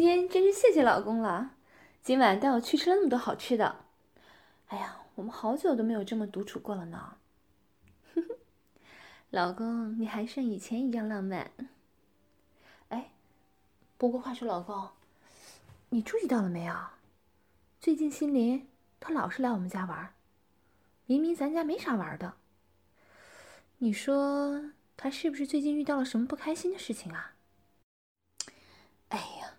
今天真是谢谢老公了，今晚带我去吃了那么多好吃的。哎呀，我们好久都没有这么独处过了呢。哼哼，老公，你还像以前一样浪漫。哎，不过话说，老公，你注意到了没有？最近心灵他老是来我们家玩，明明咱家没啥玩的。你说他是不是最近遇到了什么不开心的事情啊？哎呀，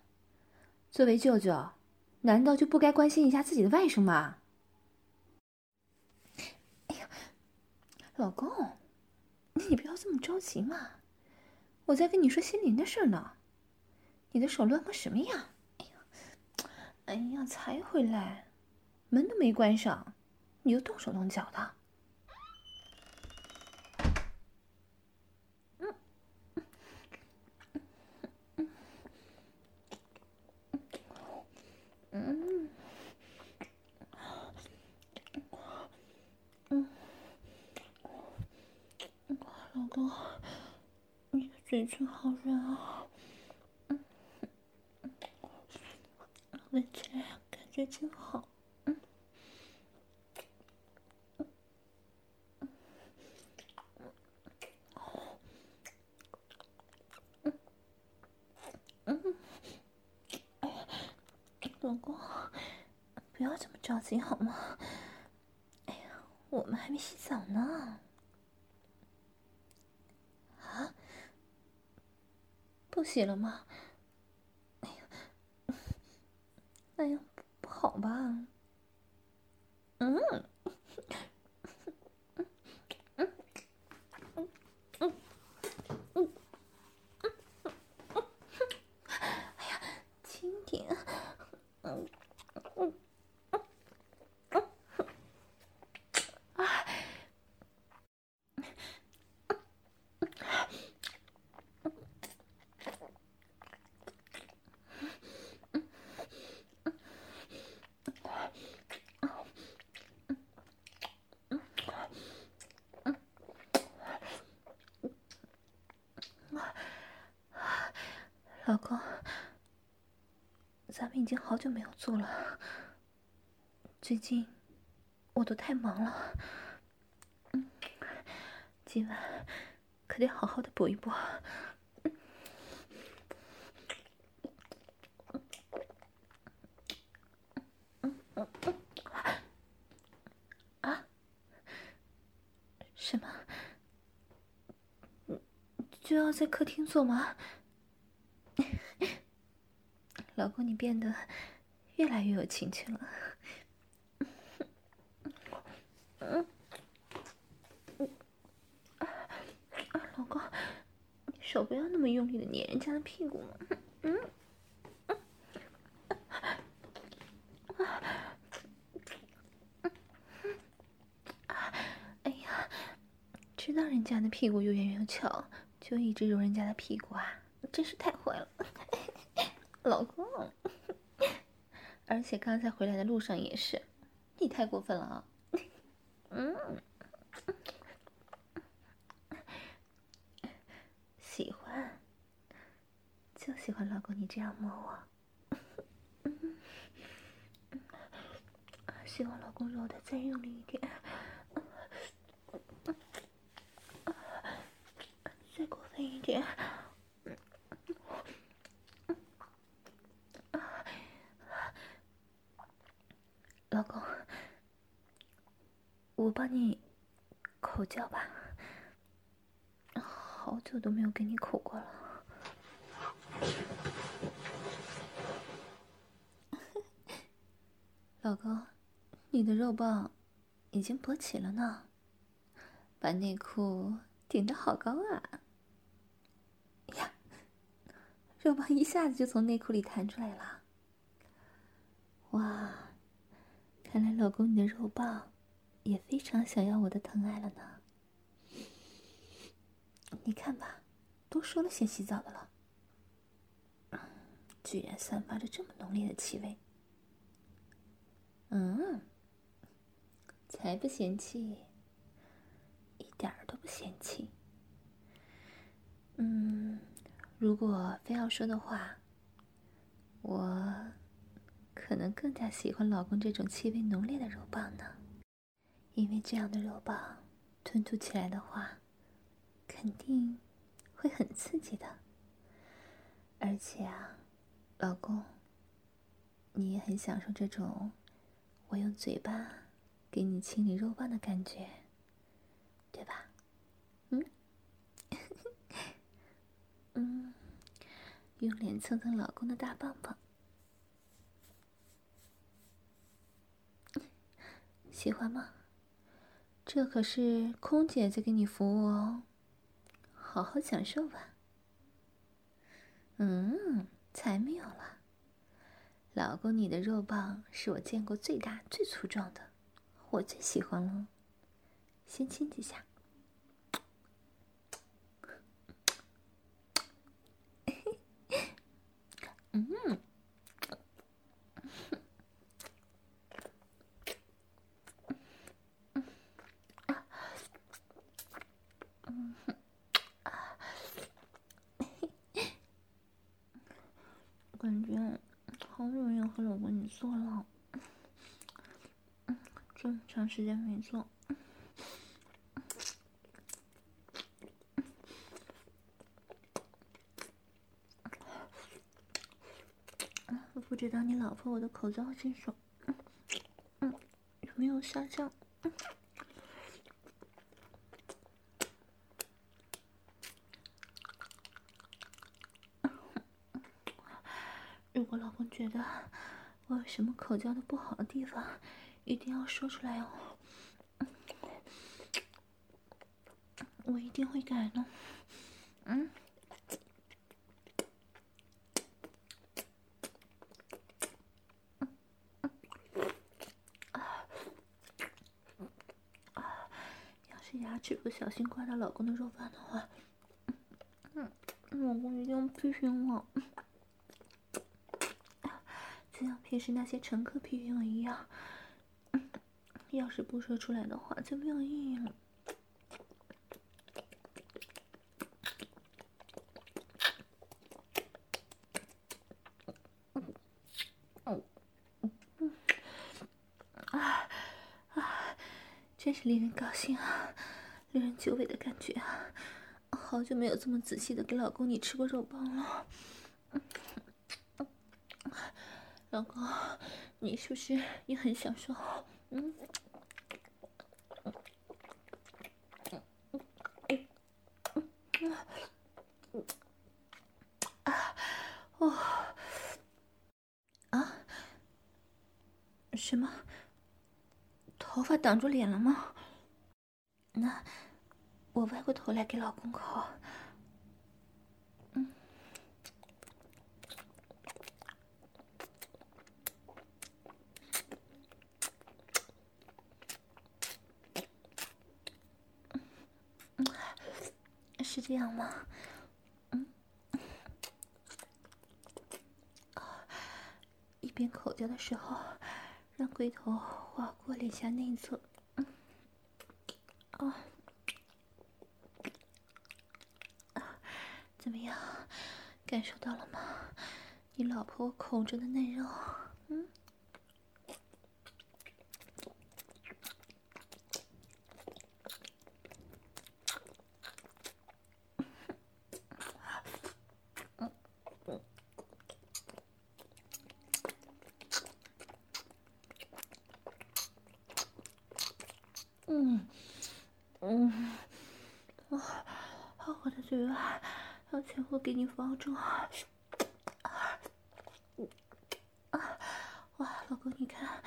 作为舅舅，难道就不该关心一下自己的外甥吗？哎呀，老公，你不要这么着急嘛，我在跟你说心灵的事呢。你的手乱摸什么样？哎呀，哎呀，才回来，门都没关上，你就动手动脚的。嘴唇好软啊！嗯，闻起来，感觉真好。嗯，嗯，嗯，哎呀，老公，不要这么着急好吗？哎呀，我们还没洗澡呢。不洗了吗？哎呀，哎呀，不好吧？嗯。老公，咱们已经好久没有做了。最近我都太忙了，嗯，今晚可得好好的补一补。啊？什么？就要在客厅做吗？老公，你变得越来越有情趣了。嗯，老公，你手不要那么用力的捏人家的屁股嘛。嗯，哎呀，知道人家的屁股又圆又翘，就一直揉人家的屁股啊，真是太坏了。老公，而且刚才回来的路上也是，你太过分了啊！嗯，喜欢，就喜欢老公你这样摸我。希望老公揉的再用力一点，再过分一点。老公，我帮你口交吧，好久都没有给你口过了。老公，你的肉棒已经勃起了呢，把内裤顶得好高啊！呀，肉棒一下子就从内裤里弹出来了，哇！看来老公，你的肉棒也非常想要我的疼爱了呢。你看吧，都说了先洗澡的了，居然散发着这么浓烈的气味。嗯，才不嫌弃，一点儿都不嫌弃。嗯，如果非要说的话，我可能更加喜欢老公这种气味浓烈的肉棒呢，因为这样的肉棒吞吐起来的话，肯定会很刺激的。而且啊，老公，你也很享受这种我用嘴巴给你清理肉棒的感觉，对吧？嗯，嗯，用脸蹭蹭老公的大棒棒，喜欢吗？这可是空姐在给你服务哦，好好享受吧。嗯，才没有了，老公，你的肉棒是我见过最大最粗壮的，我最喜欢了，先亲几下。嗯。感觉好久没有和老公你做了，这么长时间没做，不知道你老婆我的口交技术，嗯，有没有下降？我老公觉得我有什么口交的不好的地方，一定要说出来哦。我一定会改的。嗯。要是牙齿不小心刮到老公的肉瓣的话，嗯，老公一定要批评我。也是那些乘客批评我一样，要是不说出来的话，就没有意义了。啊啊！真是令人高兴啊，令人久违的感觉啊！好久没有这么仔细的给老公你吃过肉棒了。老公，你是不是也很享受？嗯，啊，哦，啊，什么？头发挡住脸了吗？那我歪过头来给老公口。这样吗？嗯，一边口交的时候，让龟头划过脸颊内侧。嗯，啊，怎么样？感受到了吗？你老婆口中的嫩肉，嗯。嗯，嗯，啊，好好的嘴巴，要全部给你包住。啊，哇，老公，你看，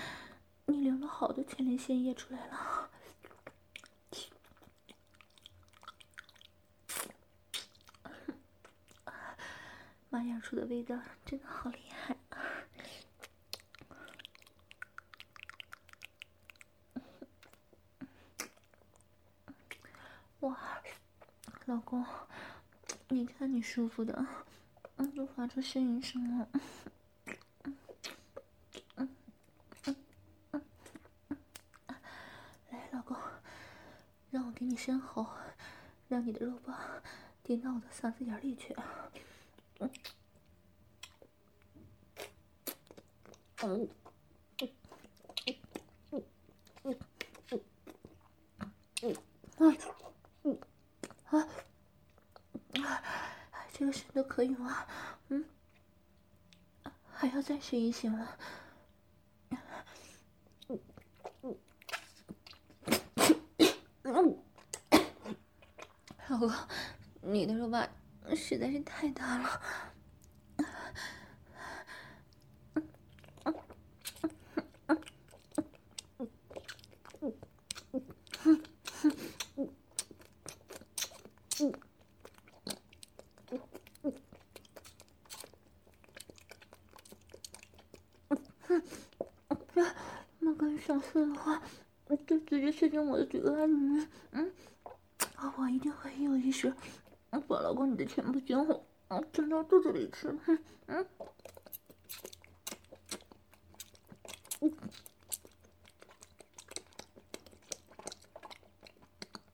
你流了好多前列腺液出来了。妈呀，出的味道真的好厉害。哇，老公，你看你舒服的，嗯，都发出呻吟声了。来，老公，让我给你深喉，让你的肉棒顶到我的嗓子眼里去。嗯嗯嗯啊啊！这个深度可以吗？嗯，还要再深一些吗？老公，你的肉棒实在是太大了。想射的话，就直接塞进我的嘴巴里面。嗯，我一定会一五一十，把老公你的全部精华，嗯，吞到肚子里去。嗯嗯嗯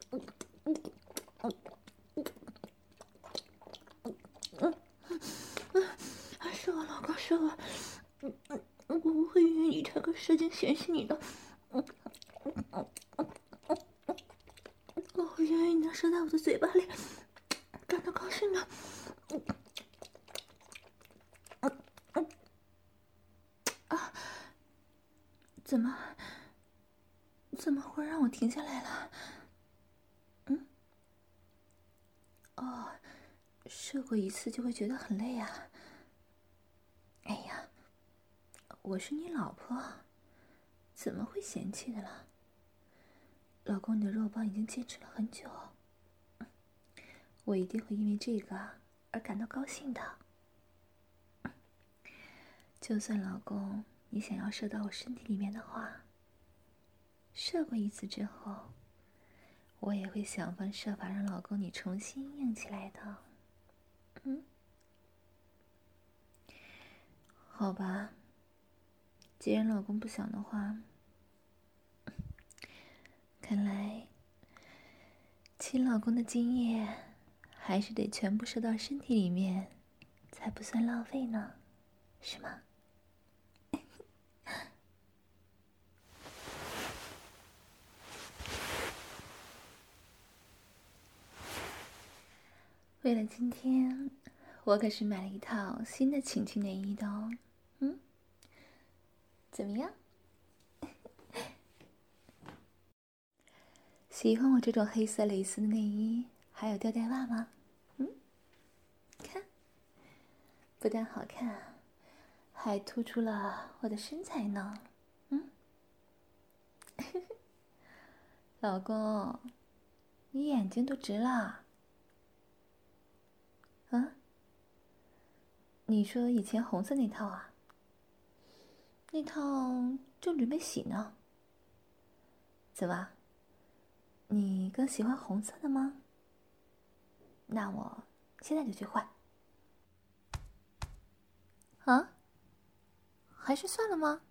嗯嗯嗯嗯，射我，老公，射我。我不会因为你这嫌弃你的，我会因为你能射在我的嘴巴里感到高兴的。啊！怎么？怎么会让我停下来了？嗯？哦，射过一次就会觉得很累呀啊。我是你老婆，怎么会嫌弃的了？老公，你的肉棒已经坚持了很久，我一定会因为这个而感到高兴的。就算老公你想要射到我身体里面的话，射过一次之后，我也会想方设法让老公你重新硬起来的。嗯，好吧。既然老公不想的话，看来亲老公的精液还是得全部射到身体里面，才不算浪费呢，是吗？为了今天，我可是买了一套新的情趣内衣的哦。嗯怎么样？喜欢我这种黑色蕾丝的内衣，还有吊带袜吗？嗯，看，不但好看，还突出了我的身材呢。嗯，老公，你眼睛都直了。啊？你说以前红色那套啊？那套正准备洗呢，怎么？你更喜欢红色的吗？那我现在就去换。啊？还是算了吗？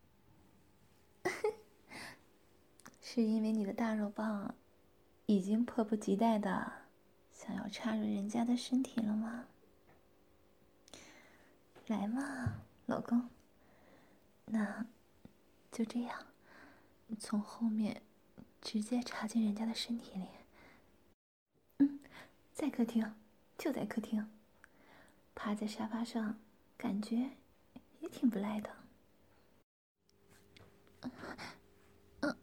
是因为你的大肉棒已经迫不及待的想要插入人家的身体了吗？来嘛，老公。那就这样，从后面直接插进人家的身体里。嗯，在客厅，就在客厅，趴在沙发上，感觉也挺不赖的。嗯嗯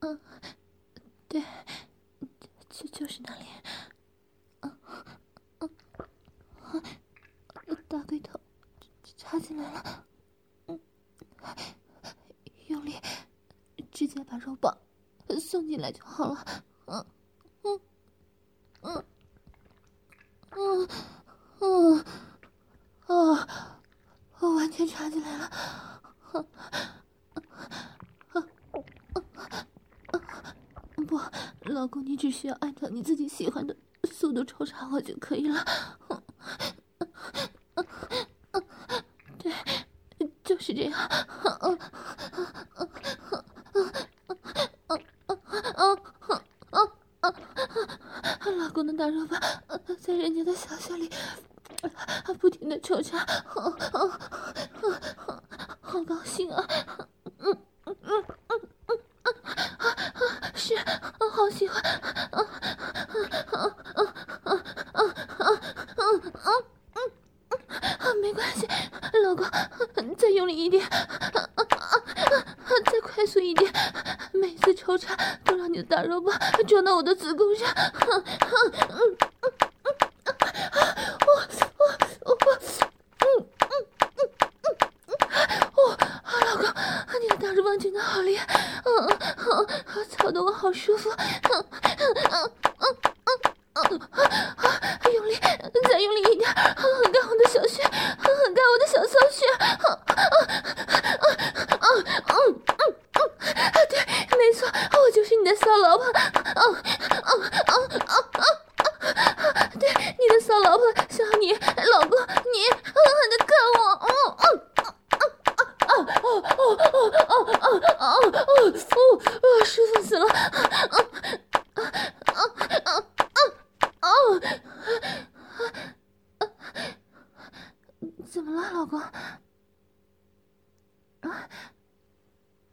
嗯，对，就就是那里。嗯嗯嗯，大龟头插进来了。用力，直接把肉棒送进来就好了。嗯嗯嗯嗯嗯啊，我完全插进来了。不，老公，你只需要按照你自己喜我的子宫上，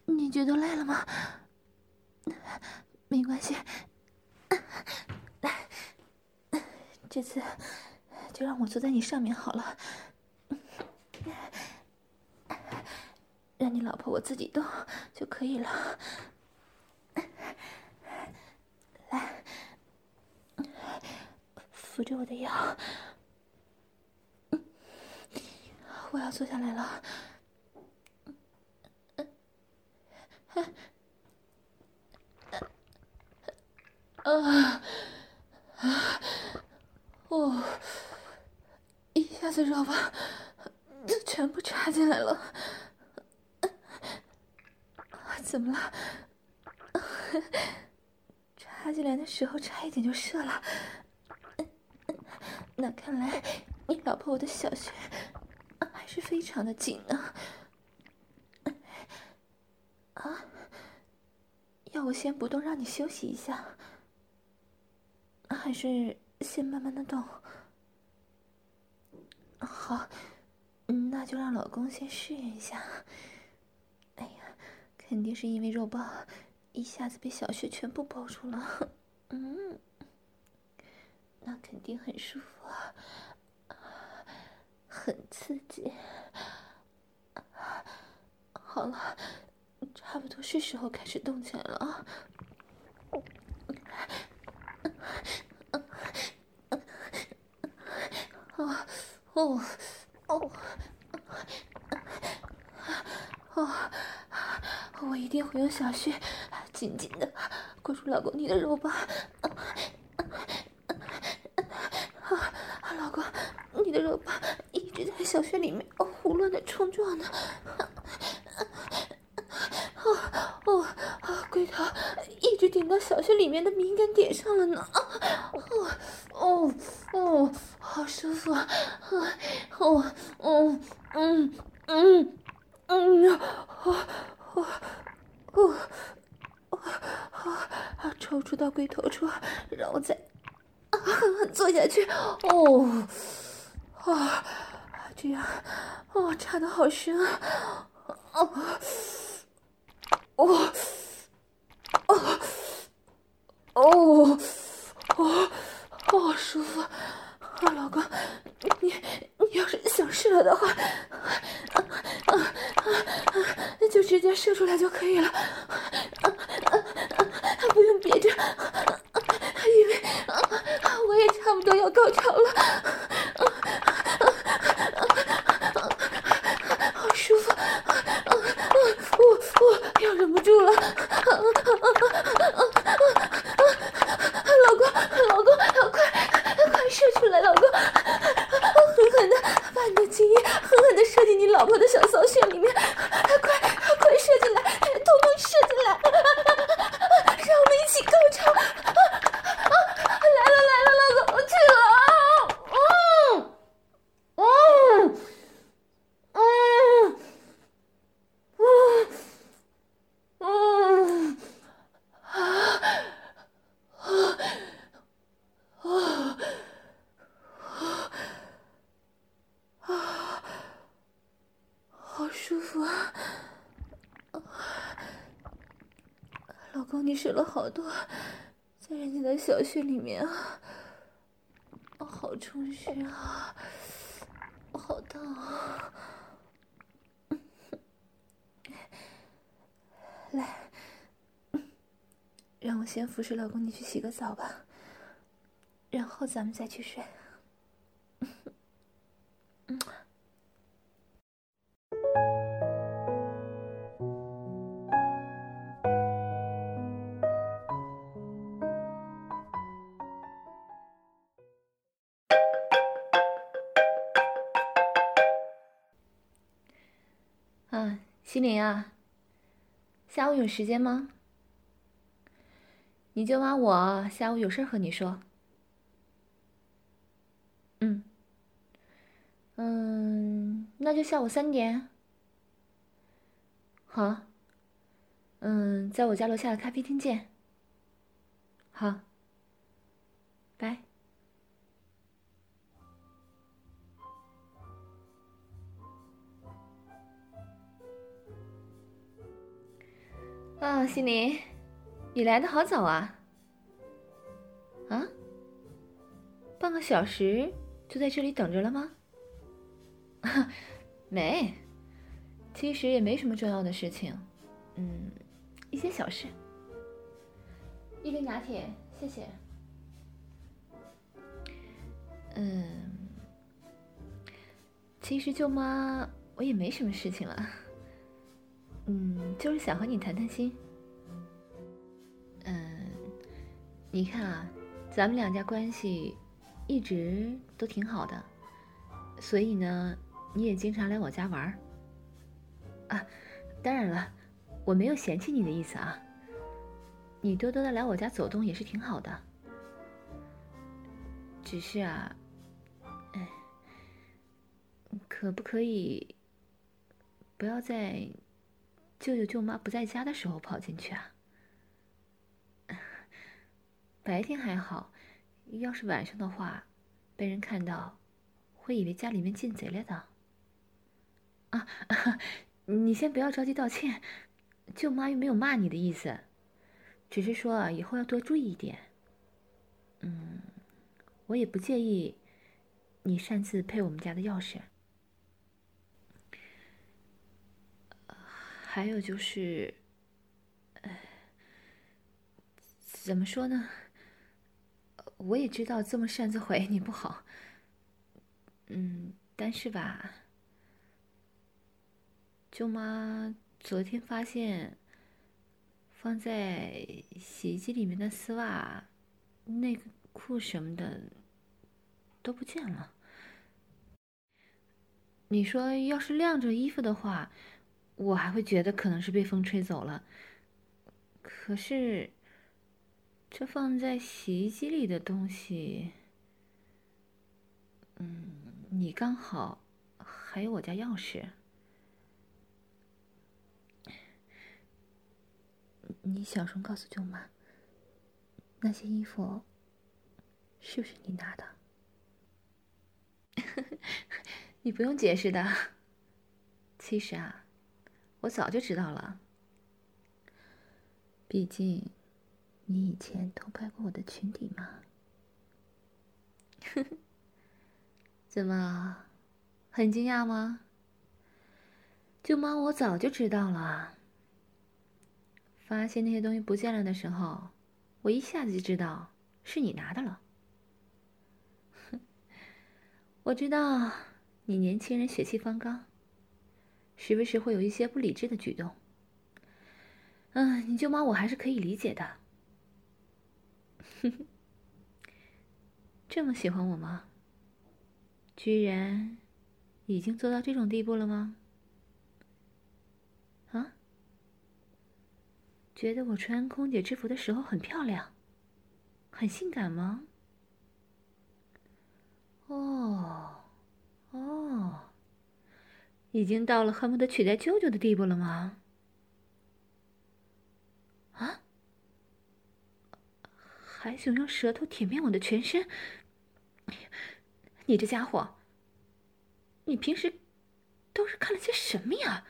你觉得累了吗？没关系，这次就让我坐在你上面好了，让你老婆我自己动就可以了。来，扶着我的腰，我要坐下来了。啊 啊哦！一下子肉棒就全部插进来了，怎么了？插进来的时候差一点就射了，那看来你老婆我的小穴还是非常的紧呢。啊？啊要我先不动让你休息一下，还是先慢慢的动？好，那就让老公先试验一下。哎呀，肯定是因为肉包一下子被小穴全部包住了，嗯，那肯定很舒服啊，很刺激。好了，差不多是时候开始动起来了啊。啊。哦，哦，哦，我一定会用小穴紧紧的裹住老公你的肉棒。老公，你的肉棒一直在小穴里面胡乱的冲撞呢。哦哦啊，龟头一直顶到小穴里面的敏感点上了呢。啊哦哦哦。好舒服啊！哦，嗯，嗯，嗯，嗯，啊，哦，哦，哦，啊，抽出到龟头处，然后再啊狠狠坐下去。哦，啊，这样，哦，插的好深啊！哦，哦，哦，哦，哦，好舒服。啊，老公，你你要是想射了的话，啊啊啊，就直接射出来就可以了，啊啊啊，不用憋着，因为我也差不多要高潮了，啊啊啊，舒服，啊啊啊，我我要忍不住了，啊啊啊啊啊啊，老公老公，快快！射出来，老公，狠狠的把你的精液狠狠的射进你老婆的小骚穴里面，快快射进来，通通射进来，让我们一起高潮！来了来了，老公，我去了，嗯嗯嗯嗯嗯啊啊啊！舒服啊！老公，你使了好多，在人家的小穴里面啊，我好充实啊，我好烫啊！来，让我先服侍老公，你去洗个澡吧，然后咱们再去睡。啊，心灵啊，下午有时间吗？你舅妈我下午有事和你说。嗯。嗯，那就下午三点。好。嗯，在我家楼下的咖啡厅见。好。拜。啊，心灵，你来的好早啊。啊？半个小时就在这里等着了吗？没，其实也没什么重要的事情，嗯，一些小事。一杯拿铁，谢谢。嗯，其实舅妈我也没什么事情了，嗯，就是想和你谈谈心。嗯，你看啊，咱们两家关系一直都挺好的，所以呢。你也经常来我家玩啊，当然了，我没有嫌弃你的意思啊。你多多的来我家走动也是挺好的，只是啊，哎，可不可以不要再舅舅舅妈不在家的时候跑进去啊？白天还好，要是晚上的话，被人看到，会以为家里面进贼了的。啊，你先不要着急道歉，舅妈又没有骂你的意思，只是说啊，以后要多注意一点。嗯，我也不介意你擅自配我们家的钥匙。还有就是，怎么说呢？我也知道这么擅自回你不好。嗯，但是吧。舅妈昨天发现，放在洗衣机里面的丝袜、内裤什么的都不见了。你说要是晾着衣服的话，我还会觉得可能是被风吹走了。可是，这放在洗衣机里的东西，嗯，你刚好还有我家钥匙。你小声告诉舅妈，那些衣服是不是你拿的？你不用解释的。其实啊，我早就知道了。毕竟，你以前偷拍过我的裙底嘛。怎么，很惊讶吗？舅妈，我早就知道了。发现那些东西不见了的时候，我一下子就知道是你拿的了。我知道你年轻人血气方刚，时不时会有一些不理智的举动。嗯，你舅妈我还是可以理解的。这么喜欢我吗？居然已经做到这种地步了吗？啊？觉得我穿空姐制服的时候很漂亮，很性感吗？哦，哦，已经到了恨不得取代舅舅的地步了吗？啊？还想用舌头舔遍我的全身？你这家伙，你平时都是看了些什么呀？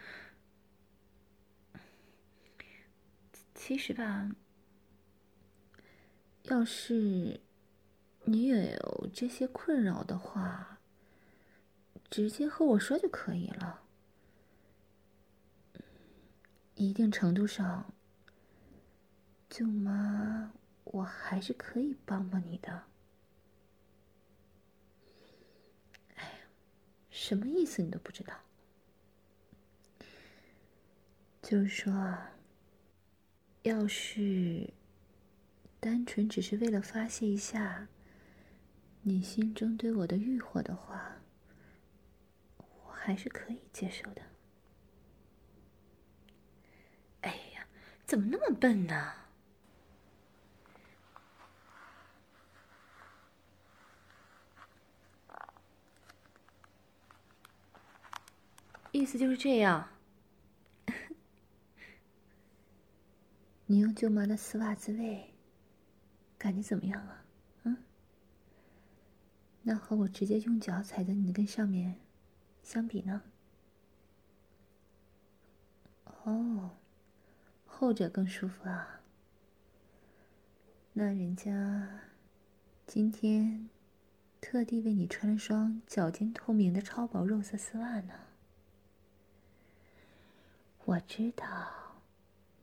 其实吧，要是你也有这些困扰的话，直接和我说就可以了。一定程度上，舅妈，我还是可以帮帮你的。哎呀，什么意思你都不知道？就是说啊，要是单纯只是为了发泄一下你心中对我的欲火的话，还是可以接受的。哎呀，怎么那么笨呢？意思就是这样。你用舅妈的丝袜自慰，感觉怎么样啊？嗯？那和我直接用脚踩在你的跟上面相比呢？哦。后者更舒服啊。那人家今天特地为你穿了双脚尖透明的超薄肉色丝袜呢。我知道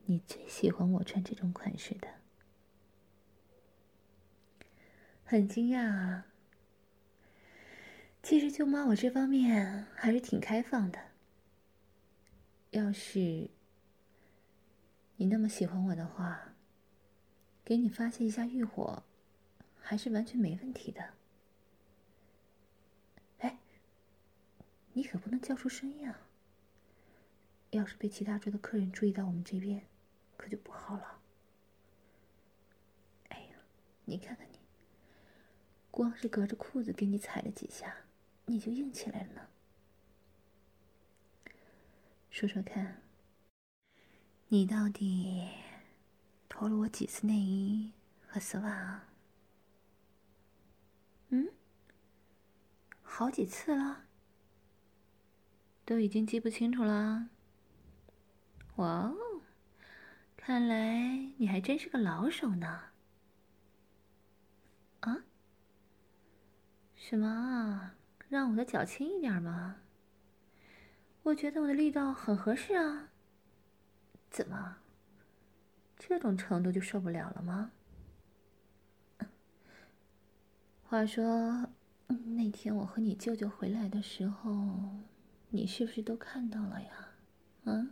你最喜欢我穿这种款式的，很惊讶啊。其实舅妈我这方面还是挺开放的，要是。你那么喜欢我的话，给你发泄一下欲火，还是完全没问题的。哎，你可不能叫出声音啊！要是被其他桌的客人注意到我们这边，可就不好了。哎呀，你看看你，光是隔着裤子给你踩了几下，你就硬起来了呢。说说看。你到底脱了我几次内衣和丝袜啊？嗯，好几次了，都已经记不清楚了。哇哦，看来你还真是个老手呢。啊？什么啊？让我的脚轻一点吗？我觉得我的力道很合适啊。怎么，这种程度就受不了了吗？话说，那天我和你舅舅回来的时候，你是不是都看到了呀？啊？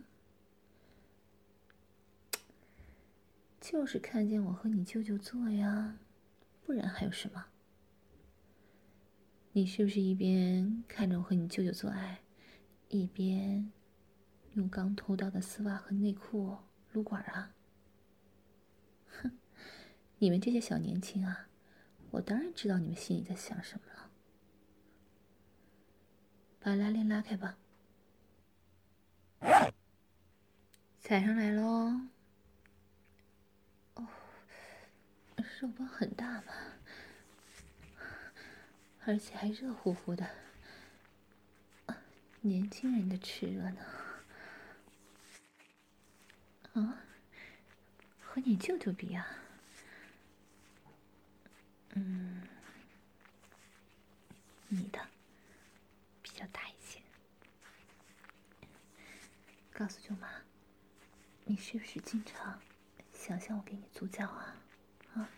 就是看见我和你舅舅做呀，不然还有什么？你是不是一边看着我和你舅舅做爱，一边？用刚偷到的丝袜和内裤撸管啊！哼，你们这些小年轻啊，我当然知道你们心里在想什么了。把拉链拉开吧，踩上来喽！哦，肉包很大嘛，而且还热乎乎的，年轻人的炽热呢。啊，和你舅舅比啊，嗯，你的比较大一些。告诉舅妈，你是不是经常想象我给你足教啊？啊，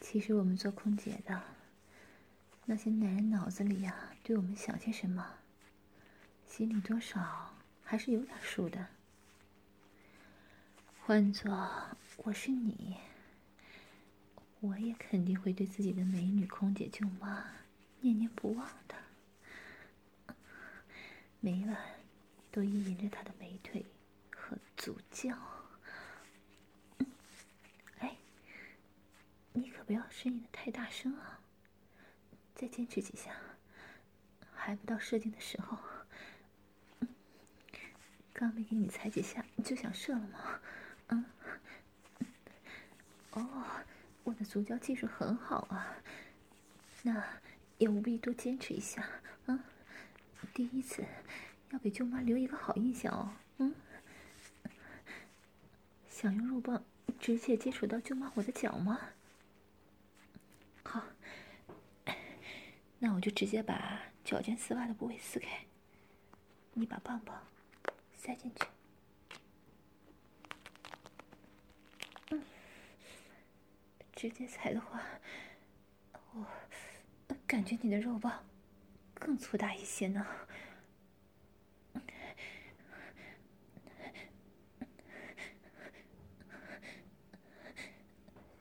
其实我们做空姐的，那些男人脑子里呀、啊，对我们想些什么，心里多少还是有点数的。换做我是你，我也肯定会对自己的美女空姐舅妈念念不忘的，每晚都意淫着她的美腿和足教。哎，你可不要声音的太大声啊！再坚持几下，还不到射精的时候。刚没给你踩几下，你就想射了吗？嗯，哦，我的足交技术很好啊，那也务必多坚持一下，嗯，第一次，要给舅妈留一个好印象哦。嗯，想用肉棒直接接触到舅妈我的脚吗？好，那我就直接把脚尖丝袜的部位撕开，你把棒棒塞进去。嗯，直接踩的话，我感觉你的肉棒更粗大一些呢。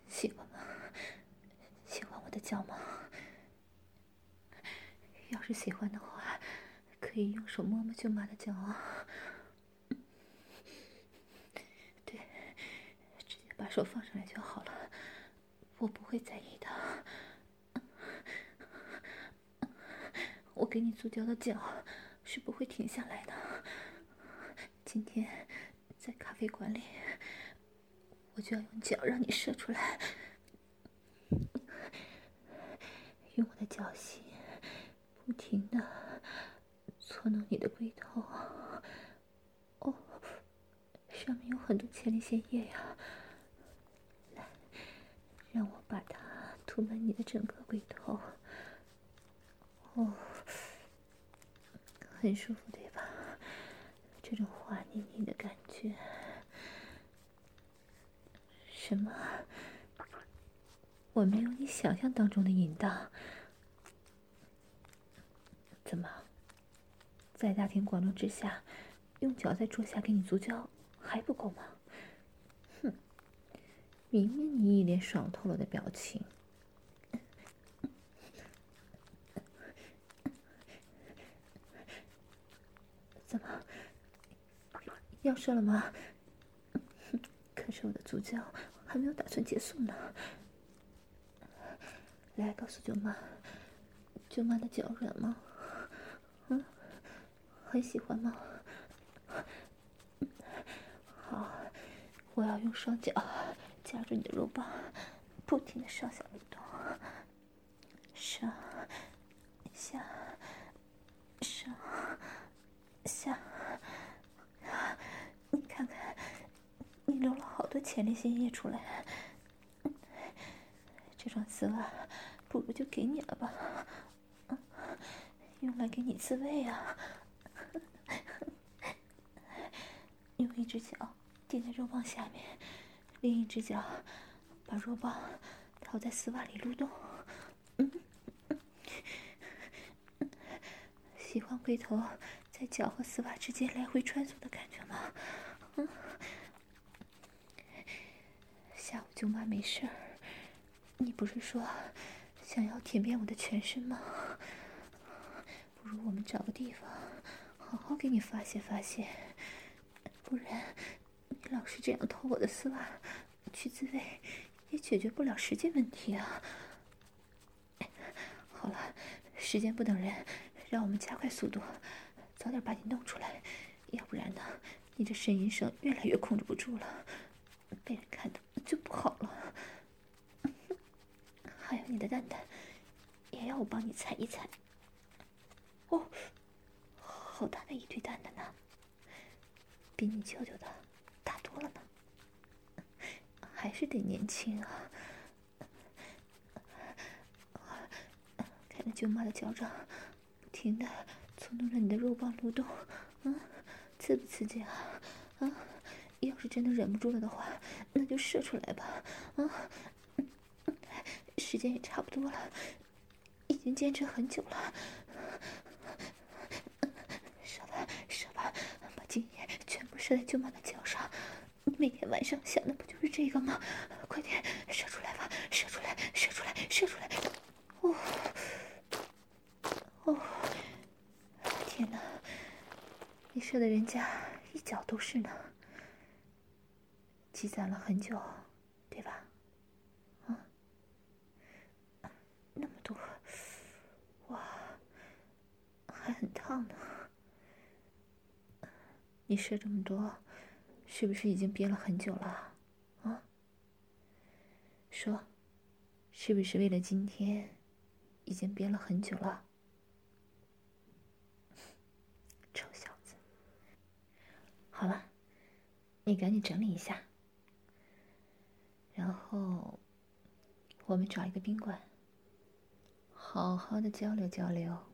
喜欢吗？喜欢我的脚吗？喜欢的话，可以用手摸摸舅妈的脚啊。对，直接把手放上来就好了，我不会在意的。我给你足交的脚是不会停下来的。今天在咖啡馆里，我就要用脚让你射出来。用我的脚心不停的搓弄你的龟头，哦，上面有很多前列腺液呀！来，让我把它涂满你的整个龟头，哦，很舒服对吧？这种滑腻腻的感觉，什么？我没有你想象当中的淫荡，怎么，在大庭广众之下，用脚在桌下给你足交还不够吗？哼，明明你一脸爽透了的表情，怎么，要射了吗？可是我的足交还没有打算结束呢。来，告诉舅妈，舅妈的脚软吗？很喜欢吗？好，我要用双脚夹住你的肉棒，不停的上下移动，上下上下，你看看，你流了好多前列腺液出来。这双丝袜，不如就给你了吧，用来给你自慰啊！一只脚垫在肉棒下面，另一只脚把肉棒套在丝袜里蠕动。嗯，喜欢龟头在脚和丝袜之间来回穿梭的感觉吗？嗯，下午舅妈没事儿。你不是说想要舔遍我的全身吗？不如我们找个地方，好好给你发泄发泄。不然，你老是这样脱我的丝袜去自慰，也解决不了实际问题啊。好了，时间不等人，让我们加快速度，早点把你弄出来。要不然呢，你这呻吟声越来越控制不住了，被人看到就不好了。还有你的蛋蛋，也要我帮你踩一踩。哦，好大的一堆蛋蛋呢，比你舅舅的大多了呢。还是得年轻啊！看着舅妈的脚掌，不停的搓弄着你的肉棒蠕动，嗯，刺不刺激啊？啊，要是真的忍不住了的话，那就射出来吧，啊！时间也差不多了，已经坚持很久了。射吧，射吧，把精液射在舅妈的脚上。你每天晚上想的不就是这个吗？快点射出来吧，射出来，射出来，射出来！哦，哦，天哪，你射的人家一脚都是呢，积攒了很久，你说这么多是不是已经憋了很久了啊？说是不是为了今天已经憋了很久了？臭小子。好了你赶紧整理一下然后我们找一个宾馆好好的交流交流